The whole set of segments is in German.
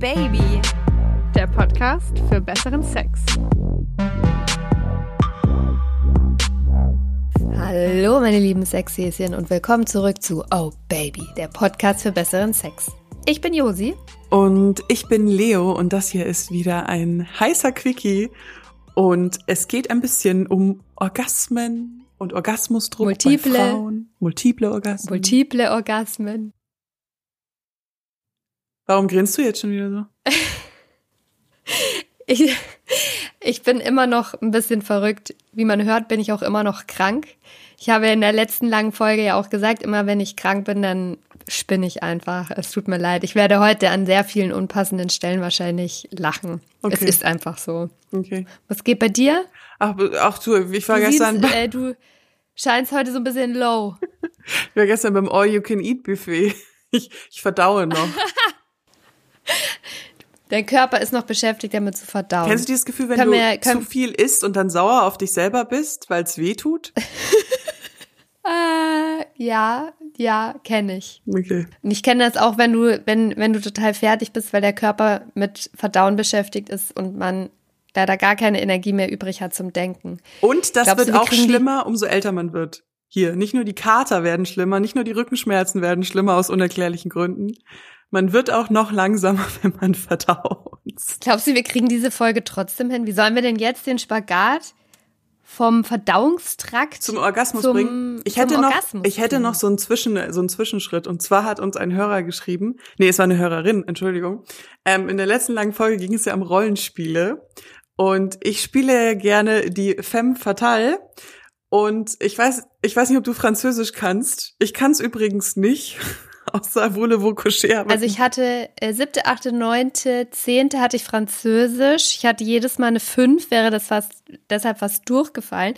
Baby, der Podcast für besseren Sex. Hallo meine lieben Sexhäschen und willkommen zurück zu Oh Baby, der Podcast für besseren Sex. Ich bin Josi. Und ich bin Leo und das hier ist wieder ein heißer Quickie. Und es geht ein bisschen um Orgasmen und Orgasmusdruck Multiple. bei Frauen. Multiple Orgasmen. Multiple Orgasmen. Warum grinst du jetzt schon wieder so? Ich, ich bin immer noch ein bisschen verrückt. Wie man hört, bin ich auch immer noch krank. Ich habe in der letzten langen Folge ja auch gesagt, immer wenn ich krank bin, dann spinne ich einfach. Es tut mir leid. Ich werde heute an sehr vielen unpassenden Stellen wahrscheinlich lachen. Okay. Es ist einfach so. Okay. Was geht bei dir? Ach, ach du, ich war Du, gestern, siehst, äh, du scheinst heute so ein bisschen low. ich war gestern beim All-You-Can-Eat-Buffet. Ich, ich verdaue noch. Dein Körper ist noch beschäftigt, damit zu verdauen. Kennst du dieses Gefühl, wenn Können du können- zu viel isst und dann sauer auf dich selber bist, weil es weh tut? Äh, ja, ja, kenne ich. Okay. Und ich kenne das auch, wenn du, wenn, wenn du total fertig bist, weil der Körper mit Verdauen beschäftigt ist und man leider gar keine Energie mehr übrig hat zum Denken. Und das Glaubst du, wird wir auch schlimmer, umso älter man wird. Hier, nicht nur die Kater werden schlimmer, nicht nur die Rückenschmerzen werden schlimmer aus unerklärlichen Gründen. Man wird auch noch langsamer, wenn man verdaut. Glaubst du, wir kriegen diese Folge trotzdem hin? Wie sollen wir denn jetzt den Spagat vom Verdauungstrakt Zum Orgasmus zum- bringen. Ich hätte noch, Orgasmus ich hätte noch so einen Zwischen, so einen Zwischenschritt. Und zwar hat uns ein Hörer geschrieben. Nee, es war eine Hörerin, Entschuldigung. Ähm, in der letzten langen Folge ging es ja um Rollenspiele. Und ich spiele gerne die Femme Fatale. Und ich weiß, ich weiß nicht, ob du Französisch kannst. Ich kann es übrigens nicht. Außer Voulez-vous coucher. Also ich hatte äh, siebte, achte, neunte, zehnte hatte ich Französisch. Ich hatte jedes Mal eine fünf, wäre das fast deshalb fast durchgefallen.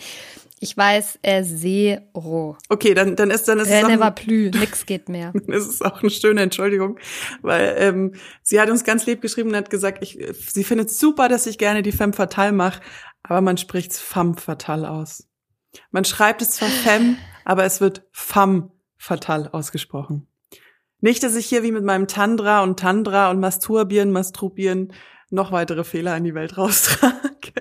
Ich weiß äh, zero. okay, dann, dann ist, dann ist es Rien auch ne va plus, nix geht mehr. Es ist auch eine schöne Entschuldigung, weil ähm, sie hat uns ganz lieb geschrieben und hat gesagt, ich, sie findet super, dass ich gerne die Femme Fatale mache, aber man spricht's Femme Fatale aus. Man schreibt es zwar Femme, aber es wird Femme Fatale ausgesprochen. Nicht, dass ich hier wie mit meinem Tandra und Tandra und Masturbieren, Masturbieren noch weitere Fehler in die Welt raustrage.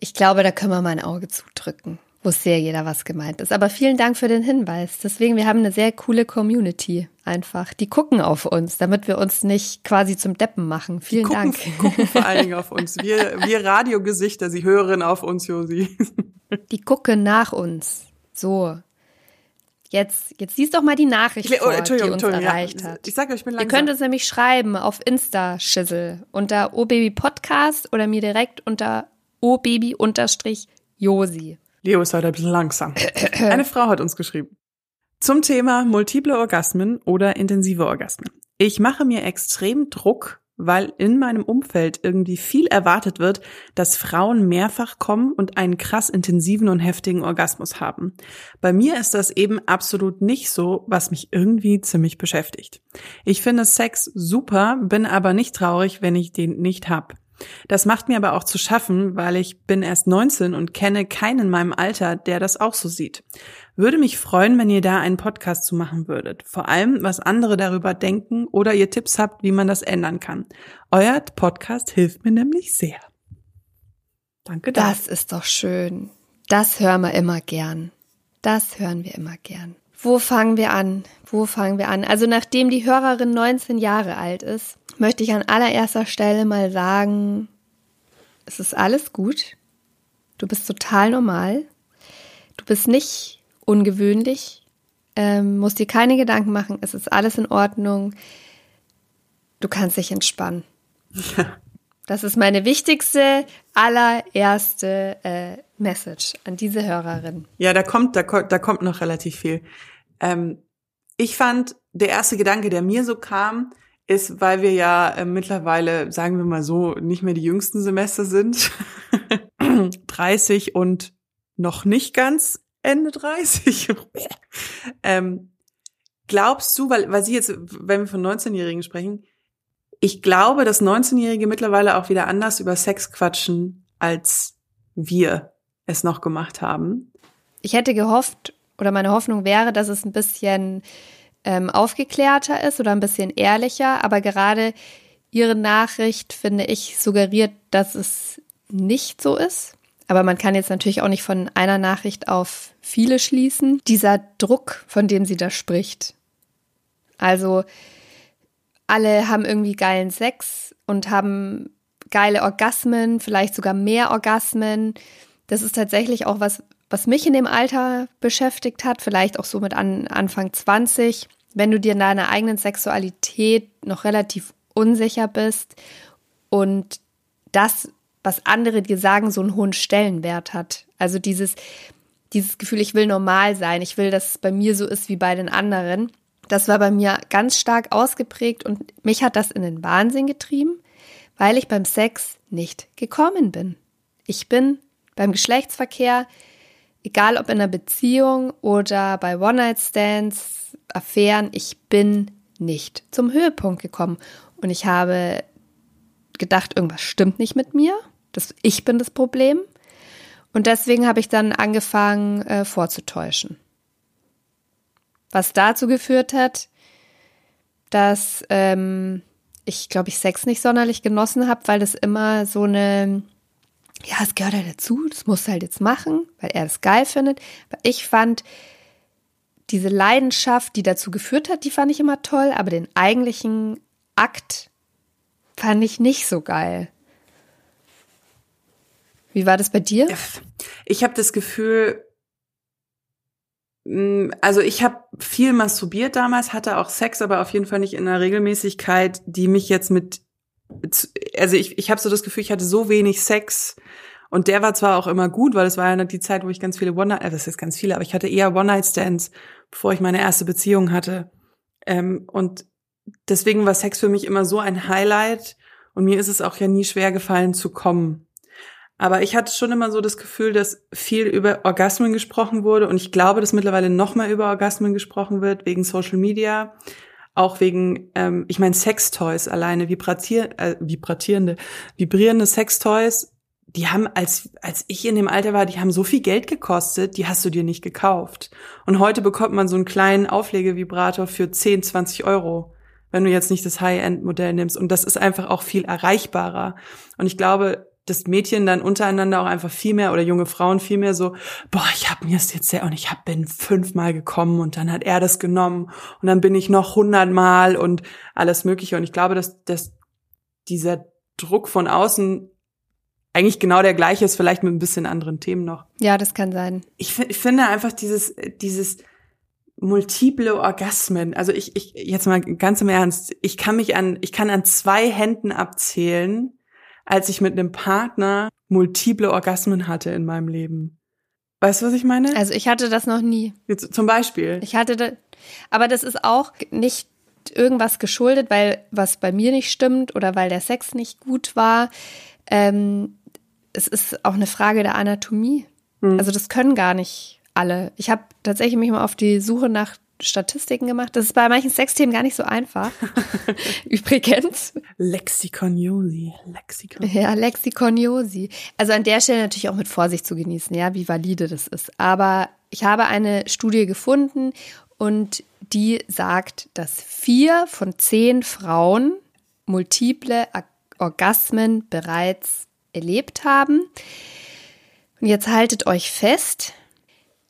Ich glaube, da können wir mal ein Auge zudrücken. Wusste ja jeder, was gemeint ist. Aber vielen Dank für den Hinweis. Deswegen, wir haben eine sehr coole Community einfach. Die gucken auf uns, damit wir uns nicht quasi zum Deppen machen. Vielen Gucken, Dank. gucken vor allen Dingen auf uns. Wir, wir Radiogesichter, sie hören auf uns, Josi. Die gucken nach uns. So. Jetzt, jetzt siehst doch mal die Nachricht Oh, vor, die uns erreicht ja. hat. Ich sage euch, ich bin Ihr langsam. könnt uns nämlich schreiben auf Insta-Schissel unter obabypodcast oder mir direkt unter obaby-josi. Leo ist heute ein bisschen langsam. Eine Frau hat uns geschrieben. Zum Thema multiple Orgasmen oder intensive Orgasmen. Ich mache mir extrem Druck, weil in meinem Umfeld irgendwie viel erwartet wird, dass Frauen mehrfach kommen und einen krass intensiven und heftigen Orgasmus haben. Bei mir ist das eben absolut nicht so, was mich irgendwie ziemlich beschäftigt. Ich finde Sex super, bin aber nicht traurig, wenn ich den nicht hab. Das macht mir aber auch zu schaffen, weil ich bin erst 19 und kenne keinen in meinem Alter, der das auch so sieht. Würde mich freuen, wenn ihr da einen Podcast zu machen würdet. Vor allem, was andere darüber denken oder ihr Tipps habt, wie man das ändern kann. Euer Podcast hilft mir nämlich sehr. Danke dafür. Das ist doch schön. Das hören wir immer gern. Das hören wir immer gern. Wo fangen wir an? Wo fangen wir an? Also nachdem die Hörerin 19 Jahre alt ist, möchte ich an allererster Stelle mal sagen, es ist alles gut. Du bist total normal. Du bist nicht ungewöhnlich. Ähm, musst dir keine Gedanken machen. Es ist alles in Ordnung. Du kannst dich entspannen. Das ist meine wichtigste, allererste äh, Message an diese Hörerin. Ja, da kommt, da, da kommt noch relativ viel. Ähm, ich fand, der erste Gedanke, der mir so kam, ist, weil wir ja äh, mittlerweile, sagen wir mal so, nicht mehr die jüngsten Semester sind. 30 und noch nicht ganz Ende 30. ähm, glaubst du, weil, weil sie jetzt, wenn wir von 19-Jährigen sprechen, ich glaube, dass 19-Jährige mittlerweile auch wieder anders über Sex quatschen, als wir es noch gemacht haben. Ich hätte gehofft, oder meine Hoffnung wäre, dass es ein bisschen ähm, aufgeklärter ist oder ein bisschen ehrlicher, aber gerade ihre Nachricht, finde ich, suggeriert, dass es nicht so ist. Aber man kann jetzt natürlich auch nicht von einer Nachricht auf viele schließen. Dieser Druck, von dem sie da spricht. Also alle haben irgendwie geilen Sex und haben geile Orgasmen, vielleicht sogar mehr Orgasmen. Das ist tatsächlich auch was, was mich in dem Alter beschäftigt hat, vielleicht auch so mit an, Anfang 20. Wenn du dir in deiner eigenen Sexualität noch relativ unsicher bist und das was andere dir sagen, so einen hohen Stellenwert hat. Also dieses, dieses Gefühl, ich will normal sein, ich will, dass es bei mir so ist wie bei den anderen. Das war bei mir ganz stark ausgeprägt und mich hat das in den Wahnsinn getrieben, weil ich beim Sex nicht gekommen bin. Ich bin beim Geschlechtsverkehr, egal ob in einer Beziehung oder bei One-Night-Stands, Affären, ich bin nicht zum Höhepunkt gekommen. Und ich habe gedacht, irgendwas stimmt nicht mit mir. Das, ich bin das Problem. Und deswegen habe ich dann angefangen äh, vorzutäuschen. Was dazu geführt hat, dass ähm, ich, glaube ich, Sex nicht sonderlich genossen habe, weil das immer so eine, ja, es gehört halt dazu, das muss halt jetzt machen, weil er das geil findet. Aber ich fand diese Leidenschaft, die dazu geführt hat, die fand ich immer toll, aber den eigentlichen Akt fand ich nicht so geil. Wie war das bei dir? Ich habe das Gefühl, mm, also ich habe viel masturbiert damals, hatte auch Sex, aber auf jeden Fall nicht in einer Regelmäßigkeit, die mich jetzt mit, also ich, ich habe so das Gefühl, ich hatte so wenig Sex und der war zwar auch immer gut, weil es war ja die Zeit, wo ich ganz viele One-Night, äh, das ist ganz viele, aber ich hatte eher One-Night-Stands, bevor ich meine erste Beziehung hatte. Ähm, und deswegen war Sex für mich immer so ein Highlight und mir ist es auch ja nie schwer gefallen zu kommen. Aber ich hatte schon immer so das Gefühl, dass viel über Orgasmen gesprochen wurde und ich glaube, dass mittlerweile noch mal über Orgasmen gesprochen wird wegen Social Media, auch wegen, ähm, ich meine Sextoys alleine, vibratier äh, vibratierende, vibrierende Sextoys. Die haben als als ich in dem Alter war, die haben so viel Geld gekostet, die hast du dir nicht gekauft. Und heute bekommt man so einen kleinen Auflegevibrator für 10, 20 Euro wenn du jetzt nicht das High-End-Modell nimmst. Und das ist einfach auch viel erreichbarer. Und ich glaube, dass Mädchen dann untereinander auch einfach viel mehr oder junge Frauen viel mehr so, boah, ich habe mir das jetzt sehr und ich hab, bin fünfmal gekommen und dann hat er das genommen und dann bin ich noch hundertmal und alles Mögliche. Und ich glaube, dass, dass dieser Druck von außen eigentlich genau der gleiche ist, vielleicht mit ein bisschen anderen Themen noch. Ja, das kann sein. Ich, ich finde einfach dieses, dieses multiple Orgasmen. Also ich, ich, jetzt mal ganz im Ernst, ich kann mich an, ich kann an zwei Händen abzählen, als ich mit einem Partner multiple Orgasmen hatte in meinem Leben. Weißt du, was ich meine? Also ich hatte das noch nie. Jetzt, zum Beispiel. Ich hatte das, aber das ist auch nicht irgendwas geschuldet, weil was bei mir nicht stimmt oder weil der Sex nicht gut war. Ähm, es ist auch eine Frage der Anatomie. Hm. Also das können gar nicht alle. Ich habe tatsächlich mich mal auf die Suche nach Statistiken gemacht. Das ist bei manchen Sexthemen gar nicht so einfach. Übrigens. Lexikoniosi. Lexikon. Ja, Lexikoniosi. Also an der Stelle natürlich auch mit Vorsicht zu genießen, ja, wie valide das ist. Aber ich habe eine Studie gefunden und die sagt, dass vier von zehn Frauen multiple Orgasmen bereits erlebt haben. Und jetzt haltet euch fest,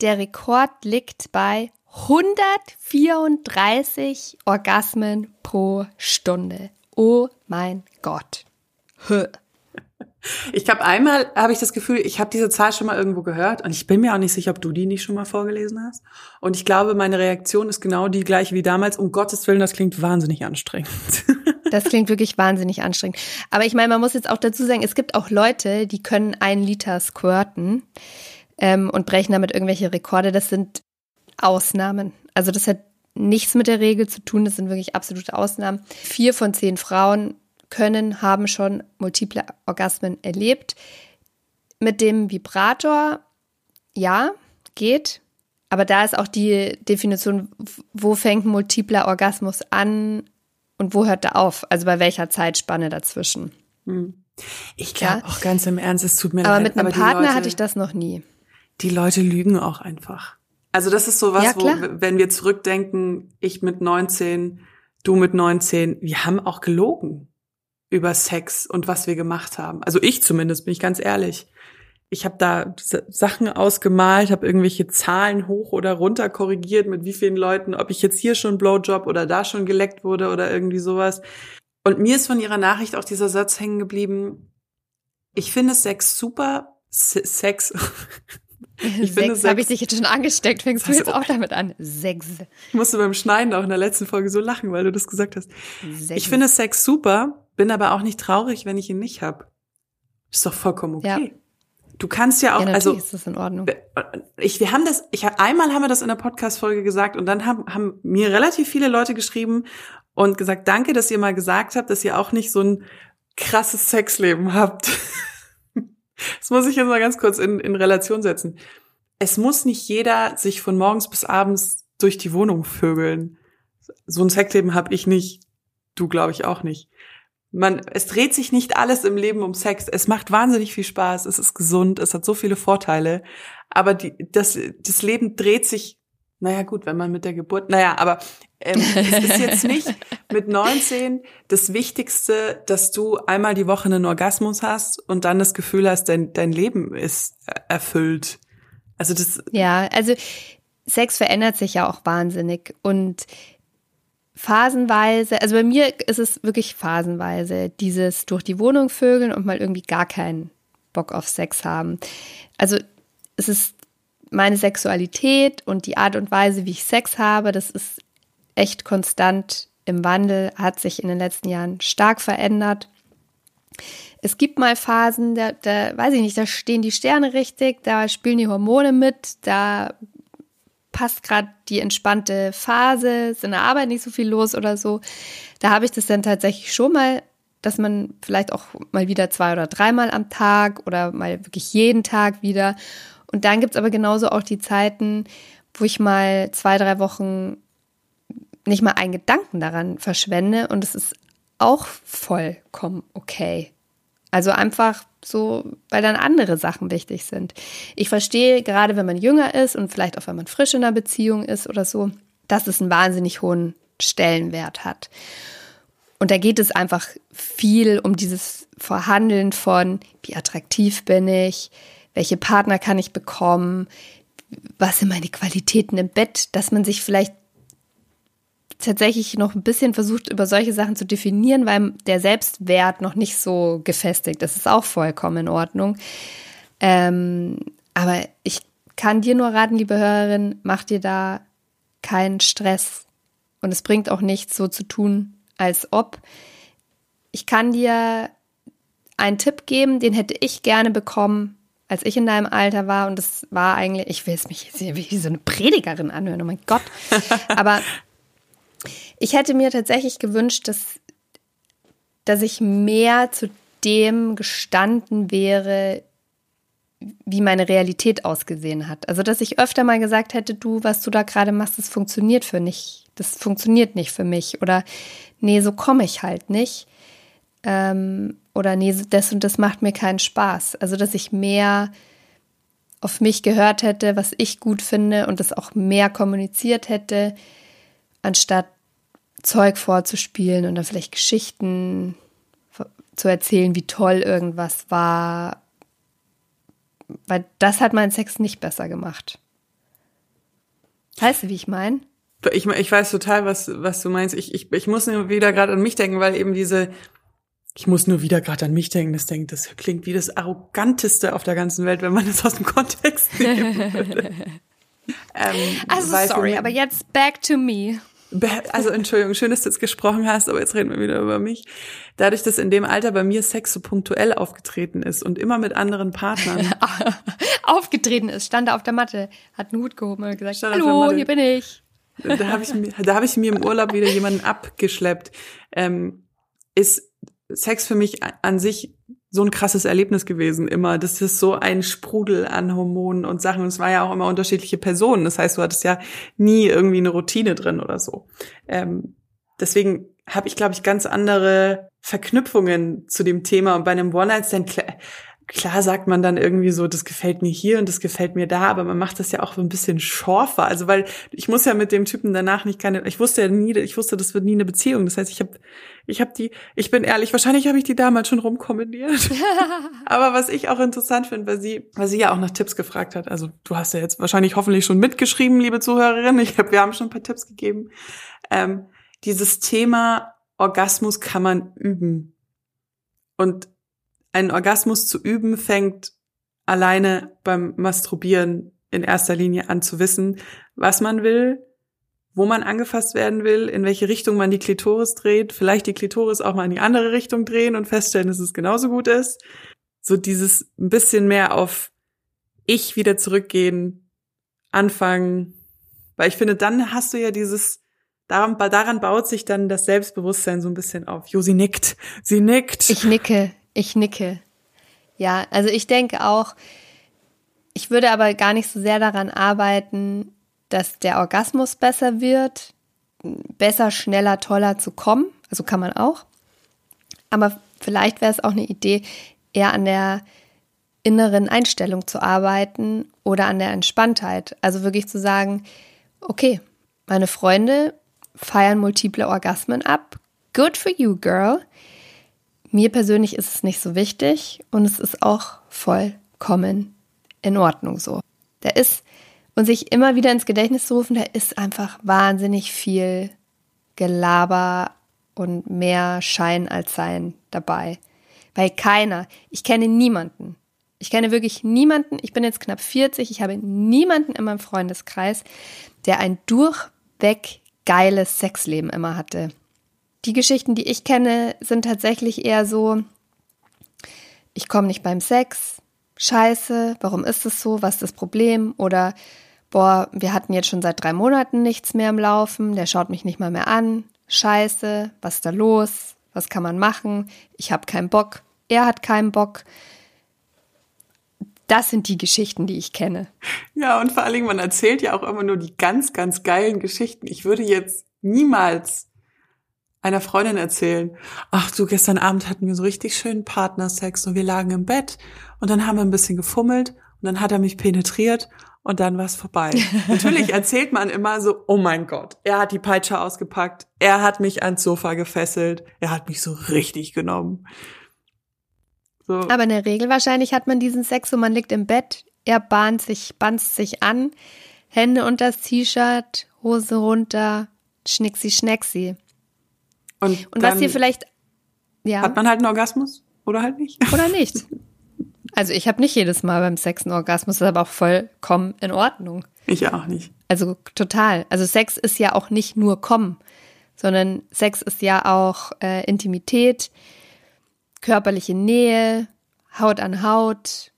der Rekord liegt bei 134 Orgasmen pro Stunde. Oh mein Gott. Ich habe einmal, habe ich das Gefühl, ich habe diese Zahl schon mal irgendwo gehört und ich bin mir auch nicht sicher, ob du die nicht schon mal vorgelesen hast. Und ich glaube, meine Reaktion ist genau die gleiche wie damals. Um Gottes Willen, das klingt wahnsinnig anstrengend. Das klingt wirklich wahnsinnig anstrengend. Aber ich meine, man muss jetzt auch dazu sagen, es gibt auch Leute, die können einen Liter squirten ähm, und brechen damit irgendwelche Rekorde. Das sind Ausnahmen. Also das hat nichts mit der Regel zu tun, das sind wirklich absolute Ausnahmen. Vier von zehn Frauen können, haben schon multiple Orgasmen erlebt. Mit dem Vibrator, ja, geht. Aber da ist auch die Definition, wo fängt ein multipler Orgasmus an und wo hört er auf? Also bei welcher Zeitspanne dazwischen? Hm. Ich glaube ja. auch ganz im Ernst, es tut mir aber leid. Mit aber mit einem Partner Leute, hatte ich das noch nie. Die Leute lügen auch einfach. Also das ist so was, ja, wo, wenn wir zurückdenken, ich mit 19, du mit 19, wir haben auch gelogen. über Sex und was wir gemacht haben. Also ich zumindest, bin ich ganz ehrlich. Ich habe da Sachen ausgemalt, habe irgendwelche Zahlen hoch oder runter korrigiert, mit wie vielen Leuten, ob ich jetzt hier schon Blowjob oder da schon geleckt wurde oder irgendwie sowas. Und mir ist von ihrer Nachricht auch dieser Satz hängen geblieben. Ich finde Sex super. Sex. Ich Sex habe ich dich jetzt schon angesteckt. Fängst du jetzt auch damit an? Sex. Ich musste beim Schneiden auch in der letzten Folge so lachen, weil du das gesagt hast. Sex. Ich finde Sex super, bin aber auch nicht traurig, wenn ich ihn nicht hab. Ist doch vollkommen okay. Ja. Du kannst ja auch, ja, also ist das in Ordnung. Ich, wir haben das, ich einmal haben wir das in der Podcast-Folge gesagt und dann haben, haben mir relativ viele Leute geschrieben und gesagt, danke, dass ihr mal gesagt habt, dass ihr auch nicht so ein krasses Sexleben habt. Das muss ich jetzt mal ganz kurz in, in Relation setzen. Es muss nicht jeder sich von morgens bis abends durch die Wohnung vögeln. So ein Sexleben habe ich nicht. Du glaube ich auch nicht. Man, es dreht sich nicht alles im Leben um Sex. Es macht wahnsinnig viel Spaß. Es ist gesund. Es hat so viele Vorteile. Aber die, das, das Leben dreht sich naja, gut, wenn man mit der Geburt, naja, aber ähm, es ist jetzt nicht mit 19 das Wichtigste, dass du einmal die Woche einen Orgasmus hast und dann das Gefühl hast, dein, dein Leben ist erfüllt. Also das. Ja, also Sex verändert sich ja auch wahnsinnig und phasenweise, also bei mir ist es wirklich phasenweise, dieses durch die Wohnung vögeln und mal irgendwie gar keinen Bock auf Sex haben. Also es ist meine Sexualität und die Art und Weise, wie ich Sex habe, das ist echt konstant im Wandel, hat sich in den letzten Jahren stark verändert. Es gibt mal Phasen, da, da weiß ich nicht, da stehen die Sterne richtig, da spielen die Hormone mit, da passt gerade die entspannte Phase, ist in der Arbeit nicht so viel los oder so. Da habe ich das dann tatsächlich schon mal, dass man vielleicht auch mal wieder zwei oder dreimal am Tag oder mal wirklich jeden Tag wieder. Und dann gibt's aber genauso auch die Zeiten, wo ich mal zwei, drei Wochen nicht mal einen Gedanken daran verschwende und es ist auch vollkommen okay. Also einfach so, weil dann andere Sachen wichtig sind. Ich verstehe gerade, wenn man jünger ist und vielleicht auch wenn man frisch in einer Beziehung ist oder so, dass es einen wahnsinnig hohen Stellenwert hat. Und da geht es einfach viel um dieses Verhandeln von, wie attraktiv bin ich, welche Partner kann ich bekommen, was sind meine Qualitäten im Bett, dass man sich vielleicht tatsächlich noch ein bisschen versucht, über solche Sachen zu definieren, weil der Selbstwert noch nicht so gefestigt ist. Das ist auch vollkommen in Ordnung. Ähm, aber ich kann dir nur raten, liebe Hörerin, mach dir da keinen Stress. Und es bringt auch nichts, so zu tun, als ob. Ich kann dir einen Tipp geben, den hätte ich gerne bekommen, als ich in deinem Alter war. Und das war eigentlich, ich will es mich jetzt wie so eine Predigerin anhören, oh mein Gott. Aber ich hätte mir tatsächlich gewünscht, dass, dass ich mehr zu dem gestanden wäre, wie meine Realität ausgesehen hat. Also, dass ich öfter mal gesagt hätte, du, was du da gerade machst, das funktioniert für nicht. Das funktioniert nicht für mich. Oder nee, so komme ich halt nicht. Ähm, oder nee, das und das macht mir keinen Spaß. Also, dass ich mehr auf mich gehört hätte, was ich gut finde und das auch mehr kommuniziert hätte, anstatt Zeug vorzuspielen und dann vielleicht Geschichten zu erzählen, wie toll irgendwas war. Weil das hat meinen Sex nicht besser gemacht. Weißt du, wie ich meine? Ich, ich weiß total, was, was du meinst. Ich, ich, ich muss nur wieder gerade an mich denken, weil eben diese, ich muss nur wieder gerade an mich denken, das denkt, das klingt wie das arroganteste auf der ganzen Welt, wenn man das aus dem Kontext würde. ähm, also sorry, aber jetzt back to me. Also Entschuldigung, schön, dass du jetzt gesprochen hast, aber jetzt reden wir wieder über mich. Dadurch, dass in dem Alter bei mir Sex so punktuell aufgetreten ist und immer mit anderen Partnern. aufgetreten ist, stand da auf der Matte, hat einen Hut gehoben und gesagt, stand hallo, hier bin ich. Da habe ich, da hab ich mir im Urlaub wieder jemanden abgeschleppt. Ähm, ist Sex für mich an sich so ein krasses Erlebnis gewesen immer. Das ist so ein Sprudel an Hormonen und Sachen. Und es war ja auch immer unterschiedliche Personen. Das heißt, du hattest ja nie irgendwie eine Routine drin oder so. Ähm, deswegen habe ich, glaube ich, ganz andere Verknüpfungen zu dem Thema. Und bei einem One-Night-Stand, klar sagt man dann irgendwie so, das gefällt mir hier und das gefällt mir da, aber man macht das ja auch so ein bisschen schorfer. Also weil ich muss ja mit dem Typen danach nicht keine, ich wusste ja nie, ich wusste, das wird nie eine Beziehung. Das heißt, ich habe, ich habe die, ich bin ehrlich, wahrscheinlich habe ich die damals schon rumkombiniert. aber was ich auch interessant finde, weil sie, weil sie ja auch nach Tipps gefragt hat. Also du hast ja jetzt wahrscheinlich hoffentlich schon mitgeschrieben, liebe Zuhörerin. Ich hab, wir haben schon ein paar Tipps gegeben. Ähm, dieses Thema Orgasmus kann man üben. Und einen Orgasmus zu üben fängt alleine beim Masturbieren in erster Linie an zu wissen, was man will, wo man angefasst werden will, in welche Richtung man die Klitoris dreht, vielleicht die Klitoris auch mal in die andere Richtung drehen und feststellen, dass es genauso gut ist. So dieses ein bisschen mehr auf ich wieder zurückgehen, anfangen, weil ich finde, dann hast du ja dieses daran, daran baut sich dann das Selbstbewusstsein so ein bisschen auf. Jo, sie nickt, sie nickt. Ich nicke, ich nicke. Ja, also ich denke auch, ich würde aber gar nicht so sehr daran arbeiten, dass der Orgasmus besser wird, besser, schneller, toller zu kommen. Also kann man auch. Aber vielleicht wäre es auch eine Idee, eher an der inneren Einstellung zu arbeiten oder an der Entspanntheit. Also wirklich zu sagen, okay, meine Freunde feiern multiple Orgasmen ab. Good for you, girl. Mir persönlich ist es nicht so wichtig und es ist auch vollkommen in Ordnung so. Da ist, und sich immer wieder ins Gedächtnis zu rufen, da ist einfach wahnsinnig viel Gelaber und mehr Schein als Sein dabei. Weil keiner, ich kenne niemanden, ich kenne wirklich niemanden, ich bin jetzt knapp 40, ich habe niemanden in meinem Freundeskreis, der ein durchweg geiles Sexleben immer hatte. Die Geschichten, die ich kenne, sind tatsächlich eher so, ich komme nicht beim Sex, scheiße, warum ist es so, was ist das Problem? Oder, boah, wir hatten jetzt schon seit drei Monaten nichts mehr im Laufen, der schaut mich nicht mal mehr an, scheiße, was ist da los? Was kann man machen? Ich habe keinen Bock, er hat keinen Bock. Das sind die Geschichten, die ich kenne. Ja, und vor allen Dingen, man erzählt ja auch immer nur die ganz, ganz geilen Geschichten. Ich würde jetzt niemals einer Freundin erzählen, ach du, gestern Abend hatten wir so richtig schönen Partnersex und wir lagen im Bett und dann haben wir ein bisschen gefummelt und dann hat er mich penetriert und dann war es vorbei. Natürlich erzählt man immer so, oh mein Gott, er hat die Peitsche ausgepackt, er hat mich ans Sofa gefesselt, er hat mich so richtig genommen. So. Aber in der Regel wahrscheinlich hat man diesen Sex, so man liegt im Bett, er bahnt sich, banzt sich an, Hände unter das T-Shirt, Hose runter, schnicksi schnecksi. Und, und was hier vielleicht, ja. Hat man halt einen Orgasmus oder halt nicht? Oder nicht. Also ich habe nicht jedes Mal beim Sex einen Orgasmus, das ist aber auch vollkommen in Ordnung. Ich auch nicht. Also total. Also Sex ist ja auch nicht nur kommen, sondern Sex ist ja auch äh, Intimität, körperliche Nähe, Haut an Haut,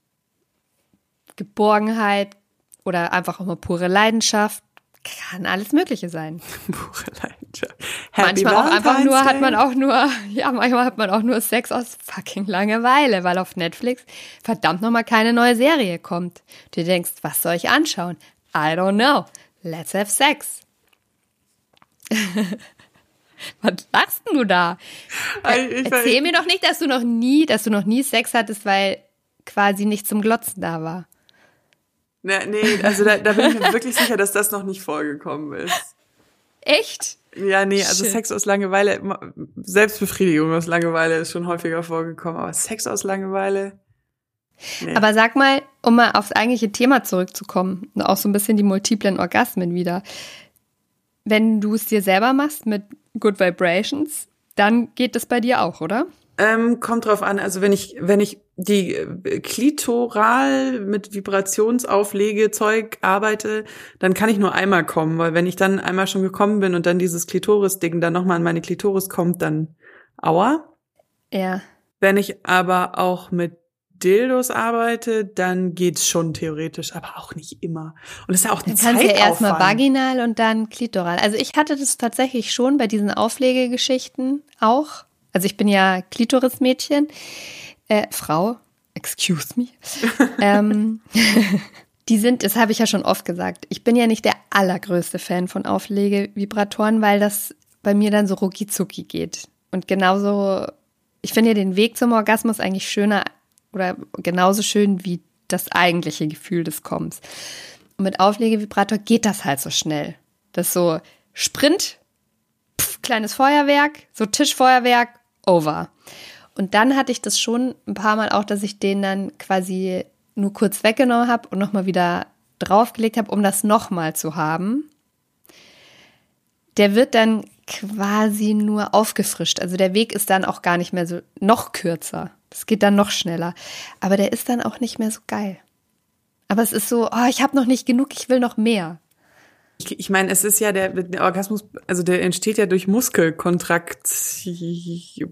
Geborgenheit oder einfach auch mal pure Leidenschaft. Kann alles Mögliche sein. Pure Leidenschaft. manchmal auch einfach nur, hat man auch nur, ja, manchmal hat man auch nur Sex aus fucking Langeweile, weil auf Netflix verdammt nochmal keine neue Serie kommt. Du denkst, was soll ich anschauen? I don't know. Let's have sex. was lachst du da? Ich, Erzähl mir doch nicht, dass du noch nie, dass du noch nie Sex hattest, weil quasi nicht zum Glotzen da war. Nee, nee also da, da bin ich mir wirklich sicher, dass das noch nicht vorgekommen ist. Echt? Ja, nee, also Shit. Sex aus Langeweile, Selbstbefriedigung aus Langeweile ist schon häufiger vorgekommen, aber Sex aus Langeweile. Nee. Aber sag mal, um mal aufs eigentliche Thema zurückzukommen, auch so ein bisschen die multiplen Orgasmen wieder. Wenn du es dir selber machst mit Good Vibrations, dann geht das bei dir auch, oder? Ähm, kommt drauf an. Also wenn ich, wenn ich die äh, klitoral mit Vibrationsauflege Zeug arbeite, dann kann ich nur einmal kommen, weil wenn ich dann einmal schon gekommen bin und dann dieses Klitoris-Ding dann nochmal an meine Klitoris kommt, dann aua. Ja. Wenn ich aber auch mit Dildos arbeite, dann geht's schon theoretisch, aber auch nicht immer. Und es ist ja auch eine Dann kannst du ja erstmal vaginal und dann klitoral. Also ich hatte das tatsächlich schon bei diesen Auflegegeschichten auch. Also ich bin ja Klitorismädchen, äh, Frau, excuse me. ähm, die sind, das habe ich ja schon oft gesagt, ich bin ja nicht der allergrößte Fan von Auflegevibratoren, weil das bei mir dann so rucki zucki geht. Und genauso, ich finde ja den Weg zum Orgasmus eigentlich schöner oder genauso schön wie das eigentliche Gefühl des Kommens. Und mit Auflegevibrator geht das halt so schnell. Das ist so Sprint, pf, kleines Feuerwerk, so Tischfeuerwerk, over. Und dann hatte ich das schon ein paar Mal auch, dass ich den dann quasi nur kurz weggenommen habe und nochmal wieder draufgelegt habe, um das nochmal zu haben. Der wird dann quasi nur aufgefrischt. Also der Weg ist dann auch gar nicht mehr so noch kürzer. Das geht dann noch schneller. Aber der ist dann auch nicht mehr so geil. Aber es ist so, oh, ich habe noch nicht genug, ich will noch mehr. Ich, ich meine, es ist ja der, der Orgasmus, also der entsteht ja durch Muskelkontrakt.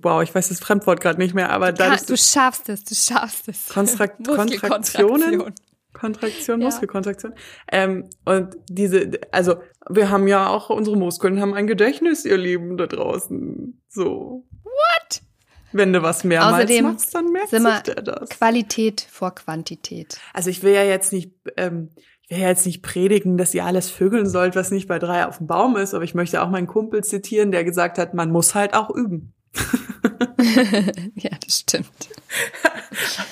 Wow, ich weiß das Fremdwort gerade nicht mehr, aber da du schaffst es, du schaffst es. Kontrakt, Kontraktionen. Kontraktion, Muskelkontraktion. Ja. Ähm, und diese, also wir haben ja auch unsere Muskeln haben ein Gedächtnis, ihr Lieben da draußen. So. What? Wenn du was mehrmals Außerdem machst, dann merkt sich der das. Qualität vor Quantität. Also ich will ja jetzt nicht, ähm, will ja jetzt nicht predigen, dass ihr alles vögeln sollt, was nicht bei drei auf dem Baum ist, aber ich möchte auch meinen Kumpel zitieren, der gesagt hat, man muss halt auch üben. ja, das stimmt.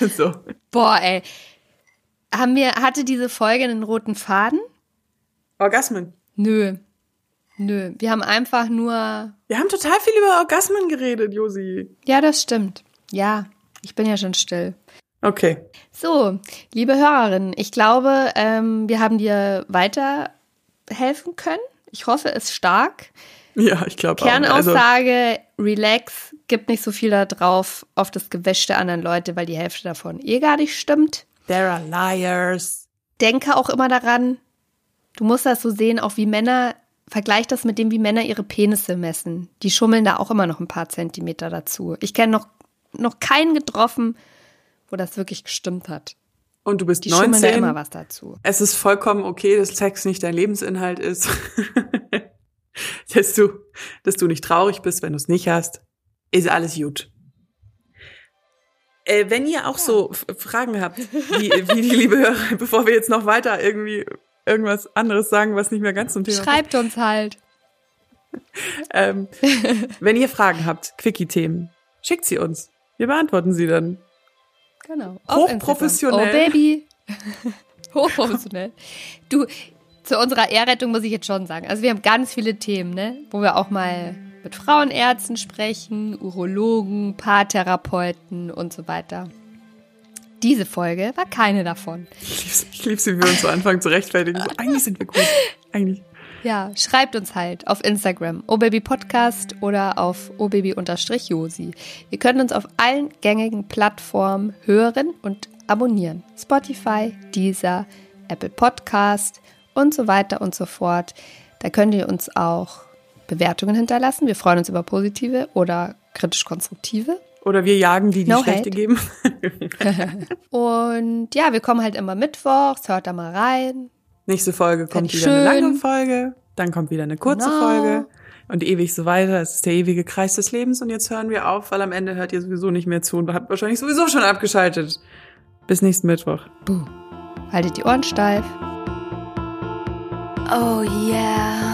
so. Boah, ey. Haben wir, hatte diese Folge einen roten Faden? Orgasmen. Nö. Nö. Wir haben einfach nur. Wir haben total viel über Orgasmen geredet, Josi. Ja, das stimmt. Ja, ich bin ja schon still. Okay. So, liebe Hörerinnen, ich glaube, ähm, wir haben dir weiterhelfen können. Ich hoffe es stark. Ja, ich glaube auch. Kernaussage, also, relax, gibt nicht so viel da drauf auf das Gewäsch der anderen Leute, weil die Hälfte davon eh gar nicht stimmt. There are liars. Denke auch immer daran, du musst das so sehen, auch wie Männer, vergleich das mit dem, wie Männer ihre Penisse messen. Die schummeln da auch immer noch ein paar Zentimeter dazu. Ich kenne noch, noch keinen getroffen, wo das wirklich gestimmt hat. Und du bist die 19. Da immer was dazu. Es ist vollkommen okay, dass Sex nicht dein Lebensinhalt ist. dass du, dass du nicht traurig bist, wenn du es nicht hast. Ist alles gut. Äh, wenn ihr auch ja. so Fragen habt, wie, wie die liebe Hörer, bevor wir jetzt noch weiter irgendwie irgendwas anderes sagen, was nicht mehr ganz zum Thema Schreibt uns halt. ähm, wenn ihr Fragen habt, Quickie-Themen, schickt sie uns. Wir beantworten sie dann. Genau. Hochprofessionell. Oh, Baby. Hochprofessionell. Du, zu unserer Ehrrettung muss ich jetzt schon sagen. Also wir haben ganz viele Themen, ne? Wo wir auch mal mit Frauenärzten sprechen, Urologen, Paartherapeuten und so weiter. Diese Folge war keine davon. Ich liebe sie, wie wir uns so anfangen zu rechtfertigen. So, eigentlich sind wir gut. Eigentlich. Ja, schreibt uns halt auf Instagram, obabypodcast oder auf obaby-josi. Ihr könnt uns auf allen gängigen Plattformen hören und abonnieren. Spotify, Deezer, Apple Podcast und so weiter und so fort. Da könnt ihr uns auch Bewertungen hinterlassen. Wir freuen uns über positive oder kritisch-konstruktive. Oder wir jagen die, die no schlechte hate. geben. und ja, wir kommen halt immer mittwochs, hört da mal rein. Nächste Folge kommt wieder schön. eine lange Folge, dann kommt wieder eine kurze genau. Folge und ewig so weiter. Es ist der ewige Kreis des Lebens und jetzt hören wir auf, weil am Ende hört ihr sowieso nicht mehr zu und habt wahrscheinlich sowieso schon abgeschaltet. Bis nächsten Mittwoch. Buh. Haltet die Ohren steif. Oh yeah.